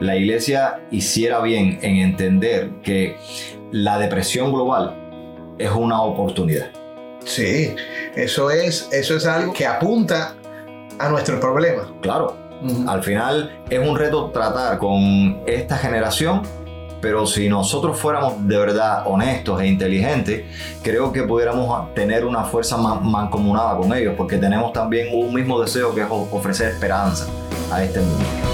la iglesia hiciera bien en entender que la depresión global es una oportunidad. Sí, eso es, eso es algo que apunta a nuestro problema. Claro, al final es un reto tratar con esta generación pero si nosotros fuéramos de verdad honestos e inteligentes, creo que pudiéramos tener una fuerza mancomunada con ellos, porque tenemos también un mismo deseo que es ofrecer esperanza a este mundo.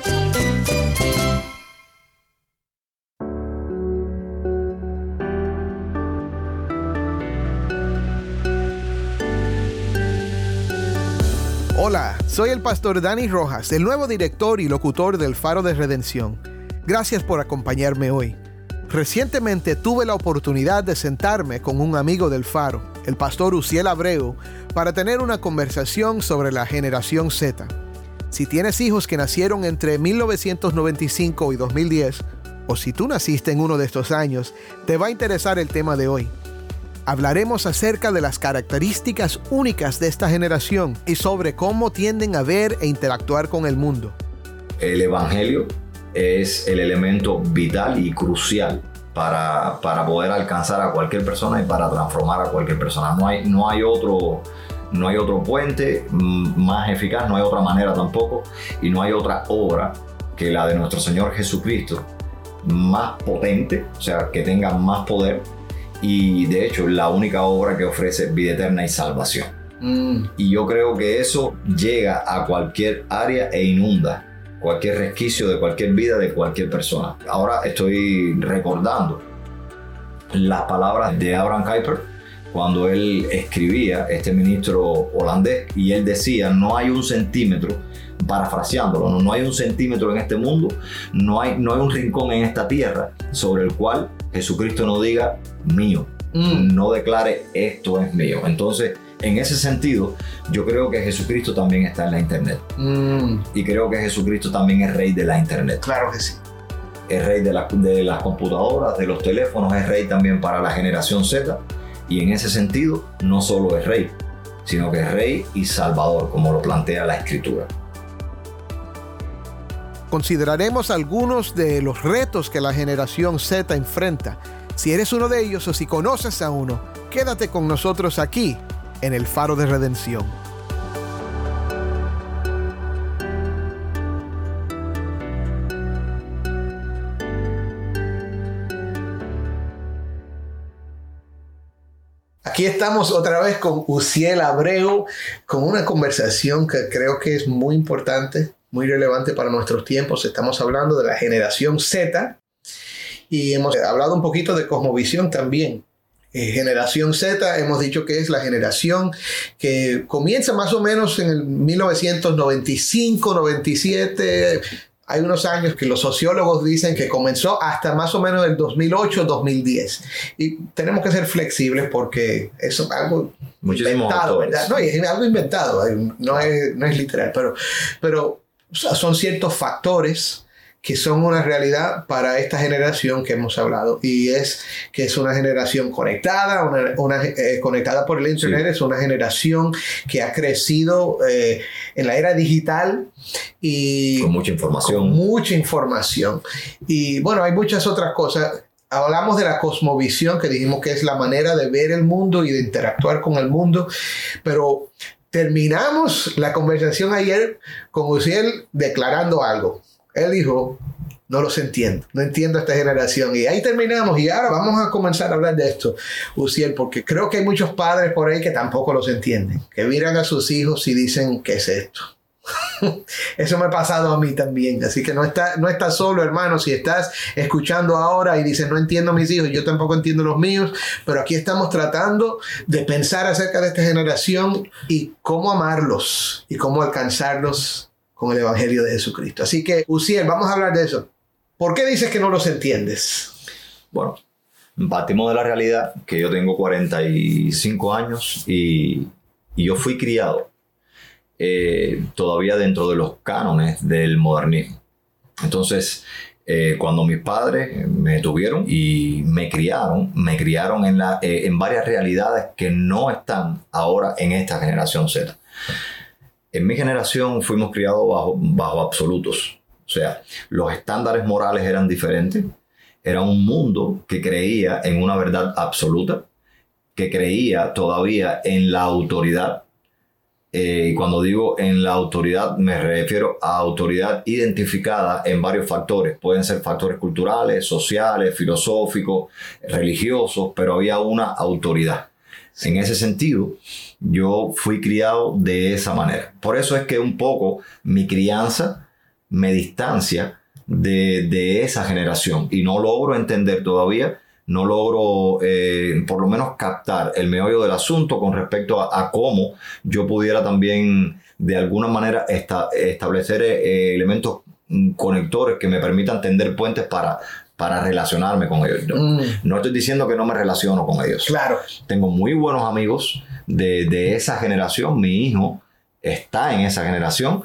Soy el pastor Dani Rojas, el nuevo director y locutor del Faro de Redención. Gracias por acompañarme hoy. Recientemente tuve la oportunidad de sentarme con un amigo del Faro, el pastor Uciel Abreu, para tener una conversación sobre la generación Z. Si tienes hijos que nacieron entre 1995 y 2010, o si tú naciste en uno de estos años, te va a interesar el tema de hoy hablaremos acerca de las características únicas de esta generación y sobre cómo tienden a ver e interactuar con el mundo. El Evangelio es el elemento vital y crucial para, para poder alcanzar a cualquier persona y para transformar a cualquier persona. No hay, no hay otro... No hay otro puente más eficaz, no hay otra manera tampoco, y no hay otra obra que la de nuestro Señor Jesucristo, más potente, o sea, que tenga más poder y de hecho la única obra que ofrece vida eterna y salvación. Mm. Y yo creo que eso llega a cualquier área e inunda cualquier resquicio de cualquier vida de cualquier persona. Ahora estoy recordando las palabras de Abraham Kuyper cuando él escribía, este ministro holandés, y él decía, no hay un centímetro parafraseándolo, ¿no? no hay un centímetro en este mundo, no hay, no hay un rincón en esta tierra sobre el cual Jesucristo no diga mío, mm. no declare esto es mío. Entonces, en ese sentido, yo creo que Jesucristo también está en la Internet. Mm. Y creo que Jesucristo también es rey de la Internet. Claro que sí. Es rey de, de las computadoras, de los teléfonos, es rey también para la generación Z. Y en ese sentido, no solo es rey, sino que es rey y salvador, como lo plantea la Escritura. Consideraremos algunos de los retos que la generación Z enfrenta. Si eres uno de ellos o si conoces a uno, quédate con nosotros aquí en el Faro de Redención. Aquí estamos otra vez con Uciel Abreu, con una conversación que creo que es muy importante muy relevante para nuestros tiempos. Estamos hablando de la generación Z y hemos hablado un poquito de cosmovisión también. Eh, generación Z, hemos dicho que es la generación que comienza más o menos en el 1995, 97. Hay unos años que los sociólogos dicen que comenzó hasta más o menos el 2008, 2010. Y tenemos que ser flexibles porque eso es algo inventado, ¿verdad? No, es algo inventado, no es, no es literal, pero, pero son ciertos factores que son una realidad para esta generación que hemos hablado y es que es una generación conectada, una, eh, conectada por el internet, es una generación que ha crecido eh, en la era digital y con mucha información. Con mucha información. Y bueno, hay muchas otras cosas. Hablamos de la cosmovisión, que dijimos que es la manera de ver el mundo y de interactuar con el mundo, pero terminamos la conversación ayer con Uciel declarando algo. Él dijo, no los entiendo, no entiendo esta generación. Y ahí terminamos y ahora vamos a comenzar a hablar de esto, Uciel, porque creo que hay muchos padres por ahí que tampoco los entienden, que miran a sus hijos y dicen, ¿qué es esto? Eso me ha pasado a mí también. Así que no estás no está solo, hermano. Si estás escuchando ahora y dices, no entiendo a mis hijos, yo tampoco entiendo los míos, pero aquí estamos tratando de pensar acerca de esta generación y cómo amarlos y cómo alcanzarlos con el Evangelio de Jesucristo. Así que, Uciel, vamos a hablar de eso. ¿Por qué dices que no los entiendes? Bueno, partimos de la realidad que yo tengo 45 años y yo fui criado eh, todavía dentro de los cánones del modernismo. Entonces, eh, cuando mis padres me tuvieron y me criaron, me criaron en, la, eh, en varias realidades que no están ahora en esta generación Z. En mi generación fuimos criados bajo, bajo absolutos. O sea, los estándares morales eran diferentes. Era un mundo que creía en una verdad absoluta, que creía todavía en la autoridad eh, y cuando digo en la autoridad, me refiero a autoridad identificada en varios factores. Pueden ser factores culturales, sociales, filosóficos, religiosos, pero había una autoridad. En ese sentido, yo fui criado de esa manera. Por eso es que un poco mi crianza me distancia de, de esa generación y no logro entender todavía no logro eh, por lo menos captar el meollo del asunto con respecto a, cómo yo pudiera también de alguna manera establecer eh, elementos conectores que me permitan tender puentes para, para relacionarme con ellos. Mm. No, estoy diciendo que no me relaciono con ellos. Claro. Tengo muy buenos amigos de, de esa generación. Mi hijo está en esa generación,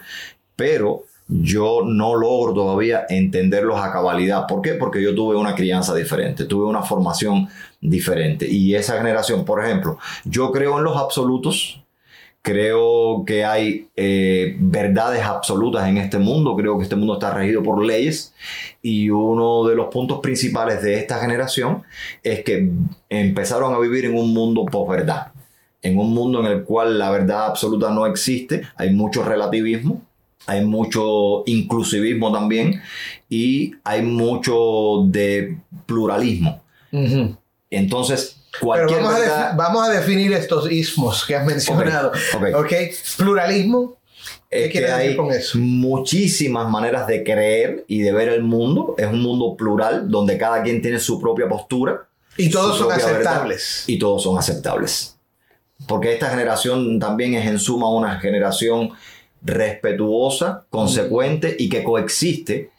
pero yo no logro todavía entenderlos a cabalidad. ¿Por qué? Porque yo tuve una crianza diferente, tuve una formación diferente. Y esa generación, por ejemplo, yo creo en los absolutos, creo que hay eh, verdades absolutas en este mundo, creo que este mundo está regido por leyes y uno de los puntos principales de esta generación es que empezaron a vivir en un mundo posverdad, en un mundo en el cual la verdad absoluta no existe, hay mucho relativismo hay mucho inclusivismo también y hay mucho de pluralismo. Entonces, cualquier vamos, a vamos, a definir estos ismos que has mencionado. Okay. Pluralismo. ¿Qué es que hay con eso? muchísimas maneras de creer y de ver el mundo. Es un mundo plural donde cada quien tiene su propia postura. Y todos son aceptables. y todos son aceptables. Porque esta generación también es en suma una generación respetuosa, consecuente y que coexiste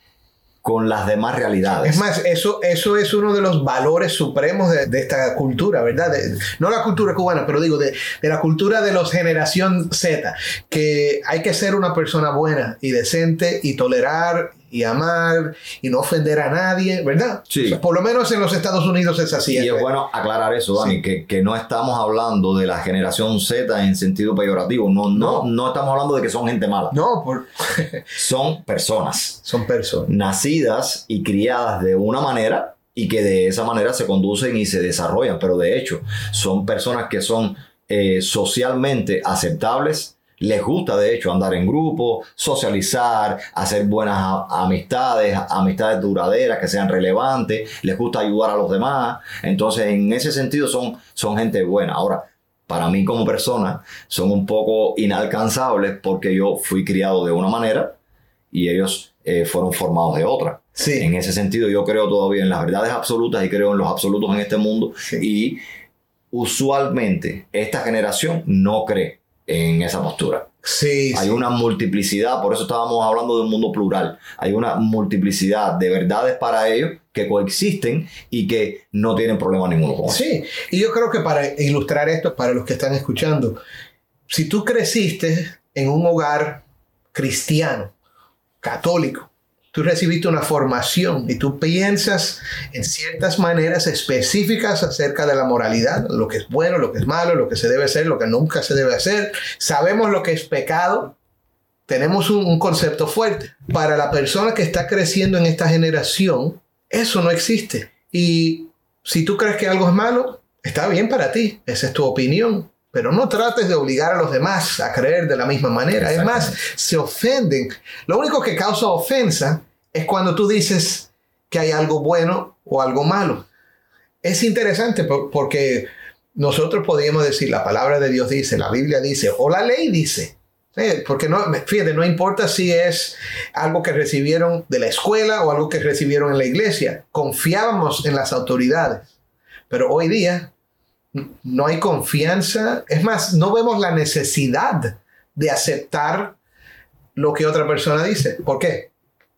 con las demás realidades. Es más, eso, eso es uno de los valores supremos de, esta cultura, ¿verdad? no la cultura cubana, pero digo, de, de, la cultura de los generación Z, que hay que ser una persona buena y decente y tolerar y amar y no ofender a nadie, ¿verdad? Sí. por lo menos en los Estados Unidos es así. Y es bueno aclarar eso, Dani, que, que, no estamos hablando de la generación Z en sentido peyorativo. No, no, no, estamos hablando de que son gente mala. No, por... son personas. Son personas. Nacidas y criadas de una manera y que de esa manera se conducen y se desarrollan. Pero de hecho, son personas que son eh, socialmente aceptables les gusta, de hecho, andar en grupo, socializar, hacer buenas amistades, amistades duraderas que sean relevantes, les gusta ayudar a los demás. Entonces, en ese sentido, son, son gente buena. Ahora, para mí como persona, son un poco inalcanzables porque yo fui criado de una manera y ellos eh, fueron formados de otra. Sí. En ese sentido, yo creo todavía en las verdades absolutas y creo en los absolutos en este mundo. Y usualmente esta generación no cree en esa postura. Sí, Hay una multiplicidad, por eso estábamos hablando de un mundo plural. Hay una multiplicidad de verdades para ellos que coexisten y que no tienen problema ninguno con eso. Sí, y yo creo que para ilustrar esto, para los que están escuchando, si tú creciste en un hogar cristiano, católico, tú recibiste una formación y tú piensas en ciertas maneras específicas acerca de la moralidad, lo que es bueno, lo que es malo, lo que se debe hacer, lo que nunca se debe hacer. Sabemos lo que es pecado. Tenemos un, concepto fuerte. Para la persona que está creciendo en esta generación, eso no existe. Y si tú crees que algo es malo, está bien para ti. Esa es tu opinión. Pero no trates de obligar a los demás a creer de la misma manera. Es más, se ofenden. Lo único que causa ofensa es cuando tú dices que hay algo bueno o algo malo. Es interesante porque nosotros podríamos decir, la palabra de Dios dice, la Biblia dice, o la ley dice. Porque no, fíjate, no importa si es algo que recibieron de la escuela o algo que recibieron en la iglesia. Confiábamos en las autoridades. Pero hoy día no hay confianza. Es más, no vemos la necesidad de aceptar lo que otra persona dice. ¿Por qué?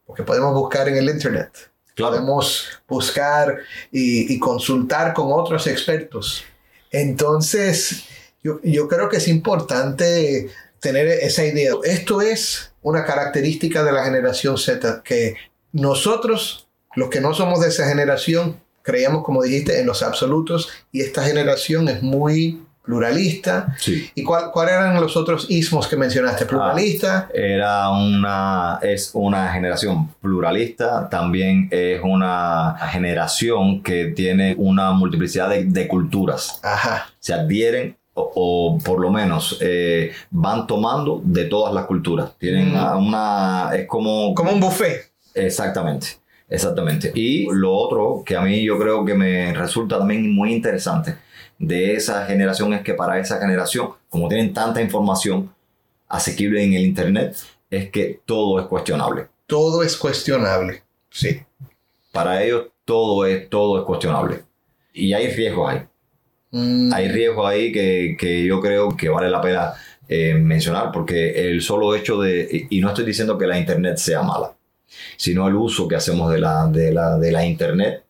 Porque podemos buscar en el Internet. Claro. Podemos buscar y, y consultar con otros expertos. Entonces, yo, yo creo que es importante tener esa idea. Esto es una característica de la generación Z, que nosotros, los que no somos de esa generación, creíamos, como dijiste, en los absolutos y esta generación es muy pluralista. Sí. ¿Y cuál, cuál eran los otros ismos que mencionaste? Pluralista. Era una, es una generación pluralista, también es una generación que tiene una multiplicidad de, de culturas. Ajá. Se adhieren o, o por lo menos eh, van tomando de todas las culturas. Tienen Mm. una, es como... Como un buffet. Exactamente, exactamente. Y lo otro que a mí yo creo que me resulta también muy interesante de esa generación es que para esa generación, como tienen tanta información asequible en el Internet, es que todo es cuestionable. Todo es cuestionable. Sí. Para ellos todo es, todo es cuestionable. Y hay riesgos ahí. Mm, Hay riesgos ahí que, que yo creo que vale la pena eh, mencionar porque el solo hecho de, y no estoy diciendo que la Internet sea mala, sino el uso que hacemos de la, de la, de la Internet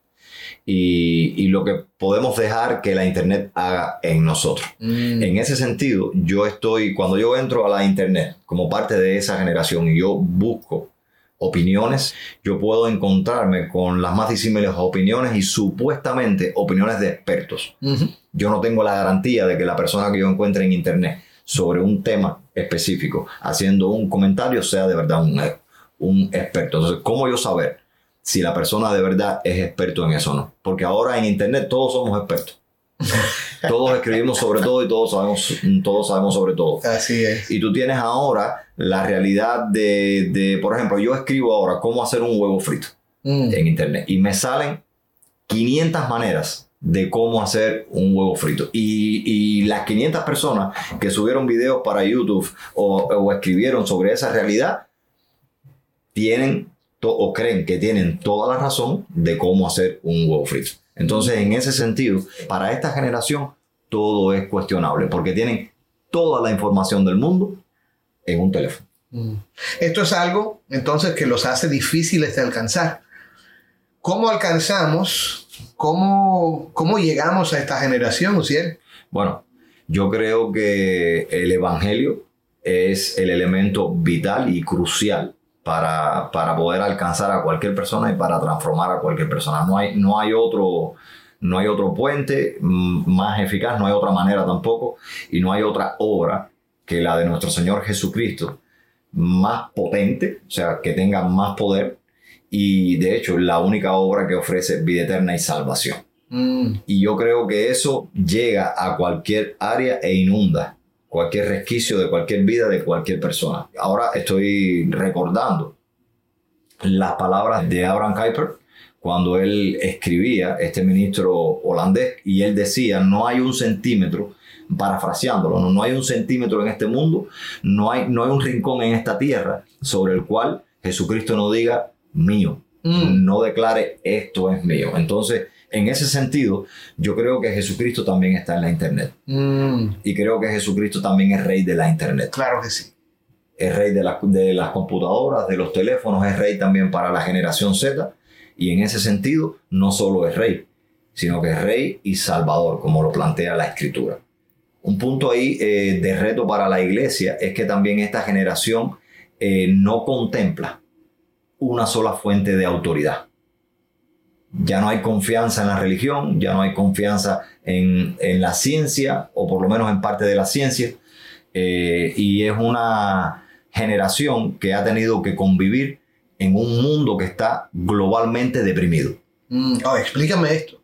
y, y lo que podemos dejar que la Internet haga en nosotros. mm, En ese sentido, yo estoy, cuando yo entro a la Internet como parte de esa generación y yo busco opiniones, yo puedo encontrarme con las más disímiles opiniones y supuestamente opiniones de expertos ujú. yo no tengo la garantía de que la persona que yo encuentre en internet sobre un tema específico haciendo un comentario sea de verdad un, un experto. Entonces, ¿cómo yo saber si la persona de verdad es experto en eso o no? Porque ahora en internet todos somos expertos. todos escribimos sobre todo y todos sabemos, todos sabemos sobre todo. Así es. Y tú tienes ahora la realidad de, de, por ejemplo, yo escribo ahora cómo hacer un huevo frito Mm, en internet y me salen 500 maneras de cómo hacer un huevo frito. Y, y las 500 personas que subieron videos para YouTube o, o escribieron sobre esa realidad tienen o creen que tienen toda la razón de cómo hacer un huevo frito. Entonces, en ese sentido, para esta generación todo es cuestionable porque tienen toda la información del mundo en un teléfono. mm. Esto es algo entonces que los hace difíciles de alcanzar. ¿Cómo alcanzamos? ¿Cómo, cómo llegamos a esta generación, Uciel? Bueno, yo creo que el Evangelio es el elemento vital y crucial para, para poder alcanzar a cualquier persona y para transformar a cualquier persona. No hay, no hay, otro, no hay otro puente más eficaz, no hay otra manera tampoco y no hay otra obra que la de nuestro Señor Jesucristo más potente, o sea, que tenga más poder y de hecho la única obra que ofrece vida eterna y salvación. Mm, Y yo creo que eso llega a cualquier área e inunda cualquier resquicio de cualquier vida de cualquier persona. Ahora estoy recordando las palabras de Abraham Kuyper cuando él escribía, este ministro holandés, y él decía, no hay un centímetro, parafraseándolo, no, no hay un centímetro en este mundo, no hay, no hay un rincón en esta tierra sobre el cual Jesucristo no diga mío, mm, no declare esto es mío. Entonces, en ese sentido, yo creo que Jesucristo también está en la Internet. mm, Y creo que Jesucristo también es rey de la Internet. claro que sí. Es rey de, la- de las computadoras, de los teléfonos, es rey también para la generación Z. Y en ese sentido, no solo es rey, sino que es rey y salvador, como lo plantea la escritura. Un punto ahí eh, de reto para la iglesia es que también esta generación eh, no contempla una sola fuente de autoridad. Ya no hay confianza en la religión, ya no hay confianza en, en la ciencia, o por lo menos en parte de la ciencia, eh, y es una generación que ha tenido que convivir en un mundo que está globalmente deprimido. Mm, oh, explícame esto.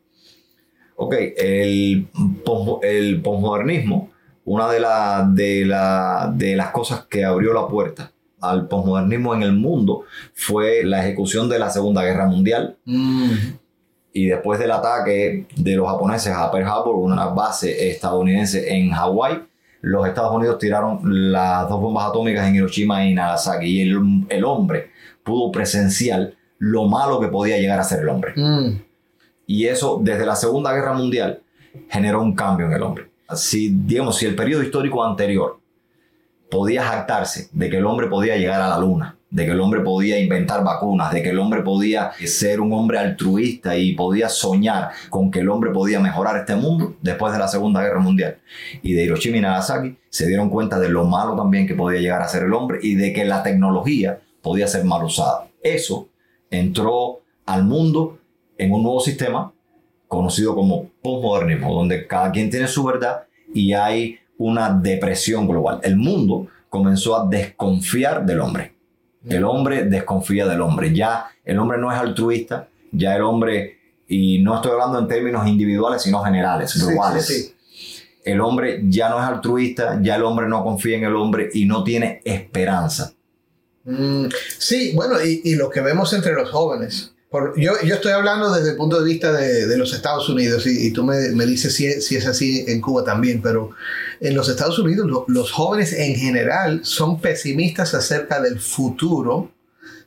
Ok, el, pos- el posmodernismo, una de, la- de, la- de las cosas que abrió la puerta al posmodernismo en el mundo fue la ejecución de la Segunda Guerra Mundial Mm, y después del ataque de los japoneses a Pearl Harbor, una base estadounidense en Hawái, los Estados Unidos tiraron las dos bombas atómicas en Hiroshima y Nagasaki y el, el hombre pudo presenciar lo malo que podía llegar a ser el hombre. Mm, Y eso, desde la Segunda Guerra Mundial, generó un cambio en el hombre. Si, digamos, si el periodo histórico anterior podía jactarse de que el hombre podía llegar a la luna, de que el hombre podía inventar vacunas, de que el hombre podía ser un hombre altruista y podía soñar con que el hombre podía mejorar este mundo después de la Segunda Guerra Mundial. Y de Hiroshima y Nagasaki se dieron cuenta de lo malo también que podía llegar a ser el hombre y de que la tecnología podía ser mal usada. Eso entró al mundo en un nuevo sistema conocido como postmodernismo, donde cada quien tiene su verdad y hay una depresión global. El mundo comenzó a desconfiar del hombre. El hombre desconfía del hombre. Ya el hombre no es altruista, ya el hombre, y no estoy hablando en términos individuales, sino generales, sí, globales. sí, sí. El hombre ya no es altruista, ya el hombre no confía en el hombre y no tiene esperanza. Mm, sí, bueno, y, y lo que vemos entre los jóvenes. Por- yo, yo estoy hablando desde el punto de vista de, de los Estados Unidos y, y tú me, me dices si, es- si es así en Cuba también, pero en los Estados Unidos lo- los jóvenes en general son pesimistas acerca del futuro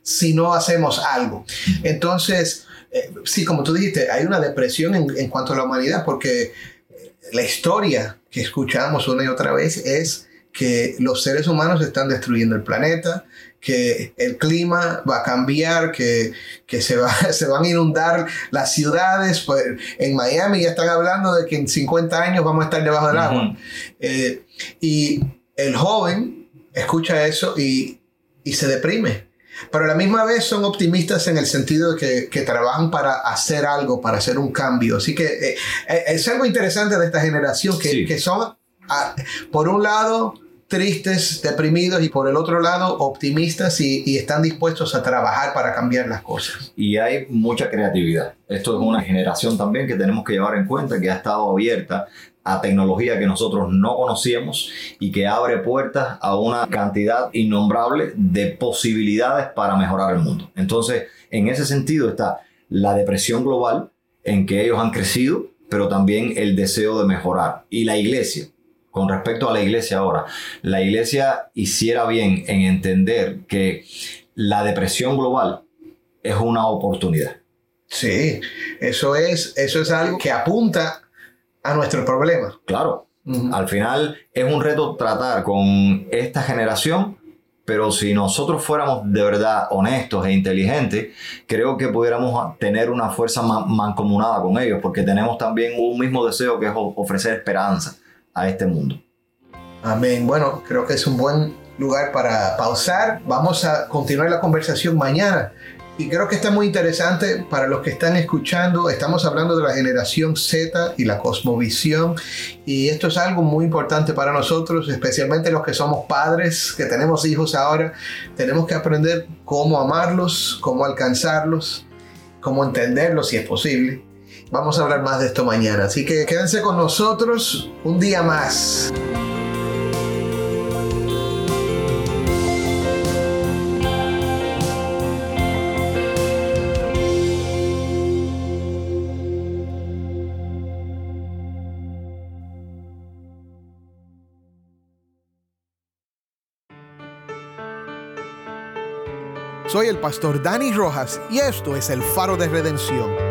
si no hacemos algo. Entonces, eh, sí, como tú dijiste, hay una depresión en, en cuanto a la humanidad porque la historia que escuchamos una y otra vez es que los seres humanos están destruyendo el planeta, que el clima va a cambiar, que, que se, va, se van a inundar las ciudades. Pues, en Miami ya están hablando de que en 50 años vamos a estar debajo del agua. Eh, y el joven escucha eso y, y se deprime. Pero a la misma vez son optimistas en el sentido de que, que trabajan para hacer algo, para hacer un cambio. Así que eh, eh, es algo interesante de esta generación, que, Sí. que son, ah, por un lado, tristes, deprimidos, y por el otro lado, optimistas y, están dispuestos a trabajar para cambiar las cosas. y hay mucha creatividad. Esto es una generación también que tenemos que llevar en cuenta que ha estado abierta a tecnología que nosotros no conocíamos y que abre puertas a una cantidad innombrable de posibilidades para mejorar el mundo. Entonces, en ese sentido está la depresión global en que ellos han crecido, pero también el deseo de mejorar. Y la iglesia, con respecto a la iglesia ahora, la iglesia hiciera bien en entender que la depresión global es una oportunidad. Sí, eso es, eso es algo que apunta a nuestro problema. Claro, al final es un reto tratar con esta generación, pero si nosotros fuéramos de verdad honestos e inteligentes, creo que pudiéramos tener una fuerza ma- mancomunada con ellos, porque tenemos también un mismo deseo que es ofrecer esperanza a este mundo. Amén. Bueno, creo que es un buen lugar para pausar. Vamos a continuar la conversación mañana. Y creo que está muy interesante para los que están escuchando. Estamos hablando de la generación Z y la cosmovisión. Y esto es algo muy importante para nosotros, especialmente los que somos padres, que tenemos hijos ahora. Tenemos que aprender cómo amarlos, cómo alcanzarlos, cómo entenderlos si es posible. Vamos a hablar más de esto mañana. Así que quédense con nosotros un día más. Soy el pastor Dani Rojas y esto es el faro de redención.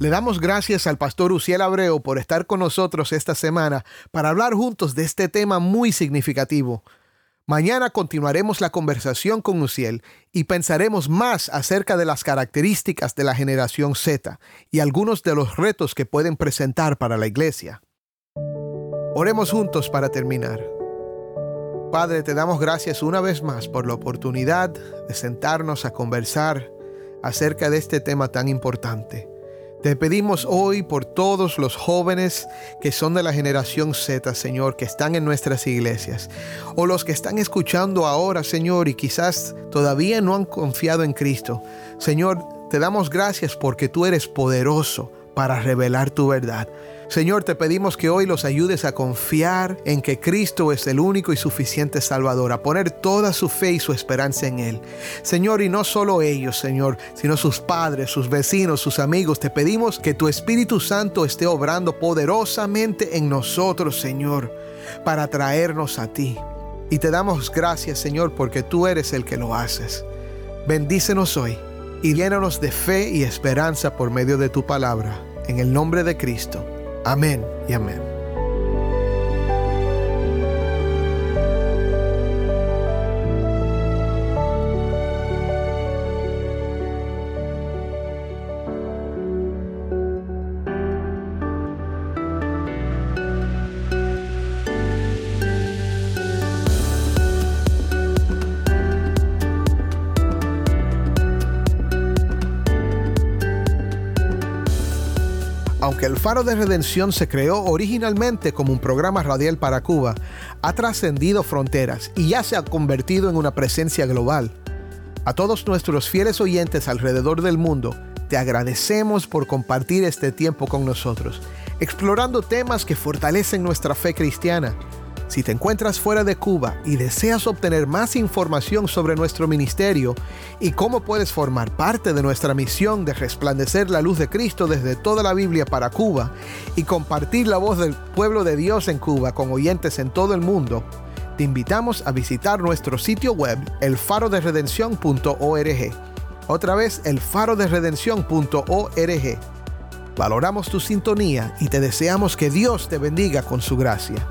Le damos gracias al pastor Uciel Abreu por estar con nosotros esta semana para hablar juntos de este tema muy significativo. Mañana continuaremos la conversación con Uciel y pensaremos más acerca de las características de la generación Z y algunos de los retos que pueden presentar para la iglesia. Oremos juntos para terminar. Padre, te damos gracias una vez más por la oportunidad de sentarnos a conversar acerca de este tema tan importante. Te pedimos hoy por todos los jóvenes que son de la generación Z, Señor, que están en nuestras iglesias, o los que están escuchando ahora, Señor, y quizás todavía no han confiado en Cristo. Señor, te damos gracias porque tú eres poderoso para revelar tu verdad. Señor, te pedimos que hoy los ayudes a confiar en que Cristo es el único y suficiente Salvador, a poner toda su fe y su esperanza en Él. Señor, y no solo ellos, Señor, sino sus padres, sus vecinos, sus amigos, te pedimos que tu Espíritu Santo esté obrando poderosamente en nosotros, Señor, para traernos a ti. Y te damos gracias, Señor, porque tú eres el que lo haces. Bendícenos hoy y llénanos de fe y esperanza por medio de tu palabra. En el nombre de Cristo. Amén y amén. Faro de Redención se creó originalmente como un programa radial para Cuba, ha trascendido fronteras y ya se ha convertido en una presencia global. A todos nuestros fieles oyentes alrededor del mundo, te agradecemos por compartir este tiempo con nosotros, explorando temas que fortalecen nuestra fe cristiana. Si te encuentras fuera de Cuba y deseas obtener más información sobre nuestro ministerio y cómo puedes formar parte de nuestra misión de resplandecer la luz de Cristo desde toda la Biblia para Cuba y compartir la voz del pueblo de Dios en Cuba con oyentes en todo el mundo, te invitamos a visitar nuestro sitio web elfaroderedención.org. Otra vez, elfaroderedención.org. Valoramos tu sintonía y te deseamos que Dios te bendiga con su gracia.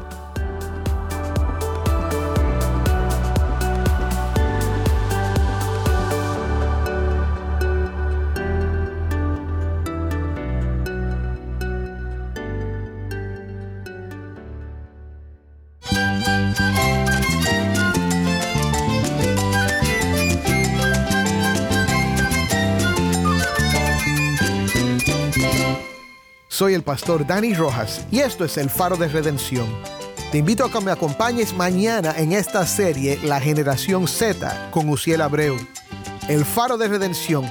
Soy el pastor Dani Rojas y esto es el Faro de Redención. Te invito a que me acompañes mañana en esta serie La Generación Z con Uciel Abreu. El Faro de Redención,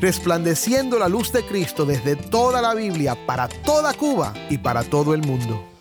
resplandeciendo la luz de Cristo desde toda la Biblia para toda Cuba y para todo el mundo.